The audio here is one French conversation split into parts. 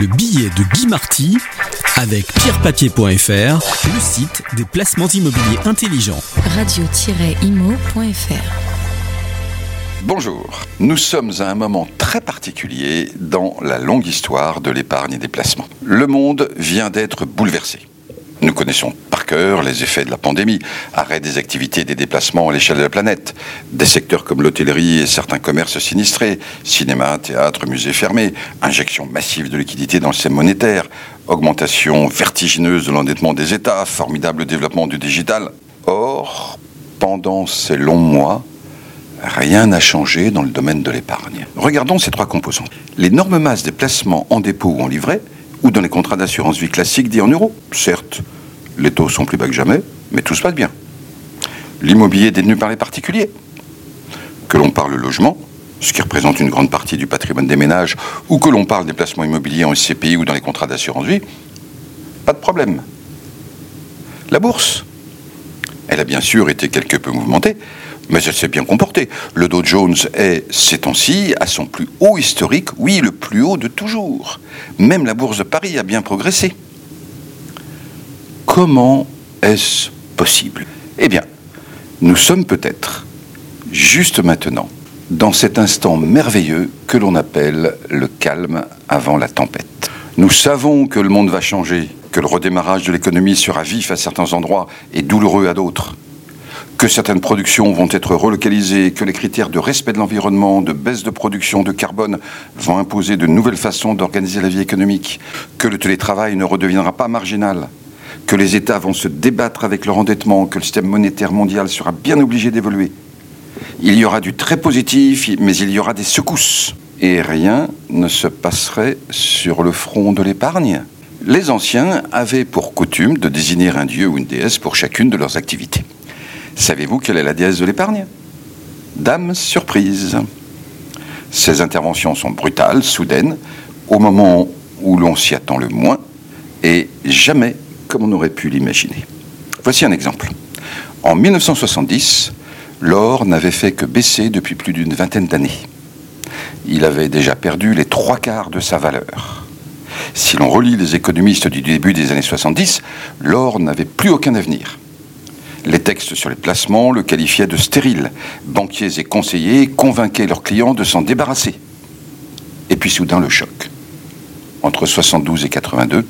Le billet de Guy Marty avec pierrepapier.fr, le site des placements immobiliers intelligents. Radio-imo.fr Bonjour, nous sommes à un moment très particulier dans la longue histoire de l'épargne et des placements. Le monde vient d'être bouleversé. Nous connaissons par cœur les effets de la pandémie, arrêt des activités et des déplacements à l'échelle de la planète, des secteurs comme l'hôtellerie et certains commerces sinistrés, cinéma, théâtre, musées fermés, injection massive de liquidités dans le système monétaire, augmentation vertigineuse de l'endettement des États, formidable développement du digital. Or, pendant ces longs mois, rien n'a changé dans le domaine de l'épargne. Regardons ces trois composantes. L'énorme masse des placements en dépôt ou en livret, ou dans les contrats d'assurance vie classiques dits en euros. Certes, les taux sont plus bas que jamais, mais tout se passe bien. L'immobilier détenu par les particuliers. Que l'on parle logement, ce qui représente une grande partie du patrimoine des ménages, ou que l'on parle des placements immobiliers en SCPI ou dans les contrats d'assurance vie, pas de problème. La bourse, a bien sûr été quelque peu mouvementée, mais elle s'est bien comportée. Le Dow Jones est, ces temps-ci, à son plus haut historique, oui, le plus haut de toujours. Même la bourse de Paris a bien progressé. Comment est-ce possible? Eh bien, nous sommes peut-être, juste maintenant, dans cet instant merveilleux que l'on appelle le calme avant la tempête. Nous savons que le monde va changer, que le redémarrage de l'économie sera vif à certains endroits et douloureux à d'autres que certaines productions vont être relocalisées, que les critères de respect de l'environnement, de baisse de production de carbone vont imposer de nouvelles façons d'organiser la vie économique, que le télétravail ne redeviendra pas marginal, que les États vont se débattre avec leur endettement, que le système monétaire mondial sera bien obligé d'évoluer. Il y aura du très positif, mais il y aura des secousses. Et rien ne se passerait sur le front de l'épargne. Les anciens avaient pour coutume de désigner un dieu ou une déesse pour chacune de leurs activités. Savez-vous quelle est la déesse de l'épargne? Dame surprise. Ces interventions sont brutales, soudaines, au moment où l'on s'y attend le moins, et jamais comme on aurait pu l'imaginer. Voici un exemple. En 1970, l'or n'avait fait que baisser depuis plus d'une vingtaine d'années. Il avait déjà perdu les trois quarts de sa valeur. Si l'on relit les économistes du début des années 70, l'or n'avait plus aucun avenir. Les textes sur les placements le qualifiaient de stérile. Banquiers et conseillers convainquaient leurs clients de s'en débarrasser. Et puis soudain le choc. Entre 72 et 82,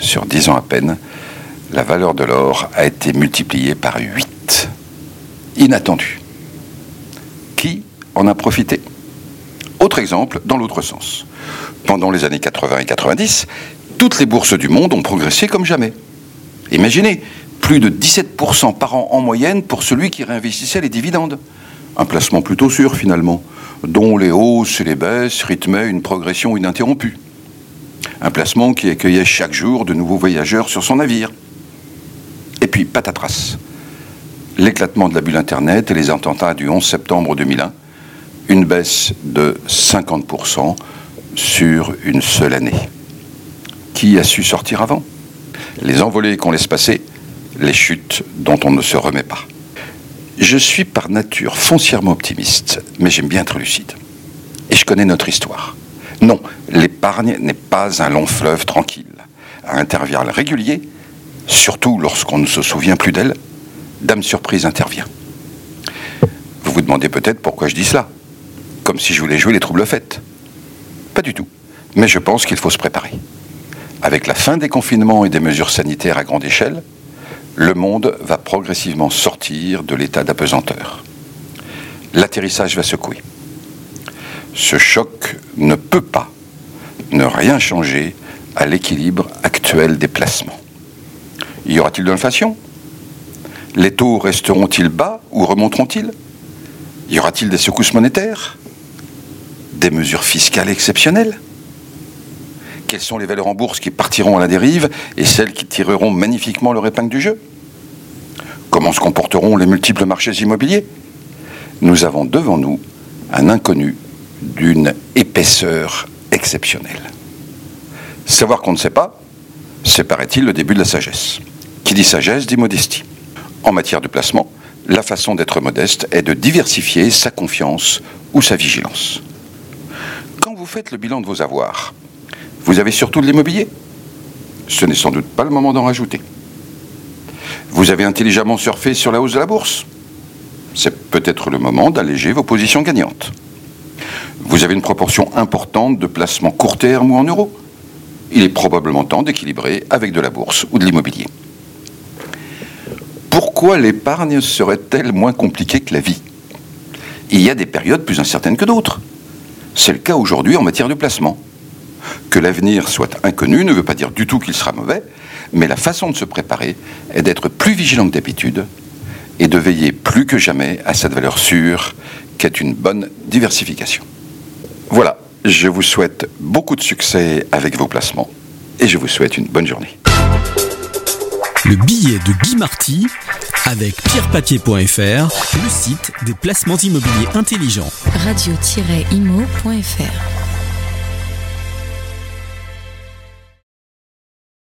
sur 10 ans à peine, la valeur de l'or a été multipliée par 8. Inattendu. Qui en a profité? Autre exemple, dans l'autre sens. Pendant les années 80 et 90, toutes les bourses du monde ont progressé comme jamais. Imaginez, plus de 17% par an en moyenne pour celui qui réinvestissait les dividendes. Un placement plutôt sûr finalement, dont les hausses et les baisses rythmaient une progression ininterrompue. Un placement qui accueillait chaque jour de nouveaux voyageurs sur son navire. Et puis patatras. L'éclatement de la bulle Internet et les attentats du 11 septembre 2001, une baisse de 50% sur une seule année. Qui a su sortir avant? Les envolées qu'on laisse passer les chutes dont on ne se remet pas. Je suis par nature foncièrement optimiste, mais j'aime bien être lucide. Et je connais notre histoire. Non, l'épargne n'est pas un long fleuve tranquille. À intervalles réguliers, surtout lorsqu'on ne se souvient plus d'elle, Dame Surprise intervient. Vous vous demandez peut-être pourquoi je dis cela. Comme si je voulais jouer les troubles faites. Pas du tout. Mais je pense qu'il faut se préparer. Avec la fin des confinements et des mesures sanitaires à grande échelle, le monde va progressivement sortir de l'état d'apesanteur. L'atterrissage va secouer. Ce choc ne peut pas ne rien changer à l'équilibre actuel des placements. Y aura-t-il de l'inflation? Les taux resteront-ils bas ou remonteront-ils? Y aura-t-il des secousses monétaires? Des mesures fiscales exceptionnelles quelles sont les valeurs en bourse qui partiront à la dérive et celles qui tireront magnifiquement leur épingle du jeu? Comment se comporteront les multiples marchés immobiliers? Nous avons devant nous un inconnu d'une épaisseur exceptionnelle. Savoir qu'on ne sait pas, c'est, paraît-il, le début de la sagesse? Qui dit sagesse dit modestie. En matière de placement, la façon d'être modeste est de diversifier sa confiance ou sa vigilance. Vous faites le bilan de vos avoirs, Vous avez surtout de l'immobilier Ce n'est sans doute pas le moment d'en rajouter. Vous avez intelligemment surfé sur la hausse de la bourse C'est peut-être le moment d'alléger vos positions gagnantes. Vous avez une proportion importante de placements court terme ou en euros Il est probablement temps d'équilibrer avec de la bourse ou de l'immobilier. Pourquoi l'épargne serait-elle moins compliquée que la vie? Il y a des périodes plus incertaines que d'autres. C'est le cas aujourd'hui en matière de placement. Que l'avenir soit inconnu ne veut pas dire du tout qu'il sera mauvais, mais la façon de se préparer est d'être plus vigilant que d'habitude et de veiller plus que jamais à cette valeur sûre qu'est une bonne diversification. Voilà, je vous souhaite beaucoup de succès avec vos placements et je vous souhaite une bonne journée. Le billet de Guy Marty avec pierrepapier.fr, le site des placements immobiliers intelligents. radio-imo.fr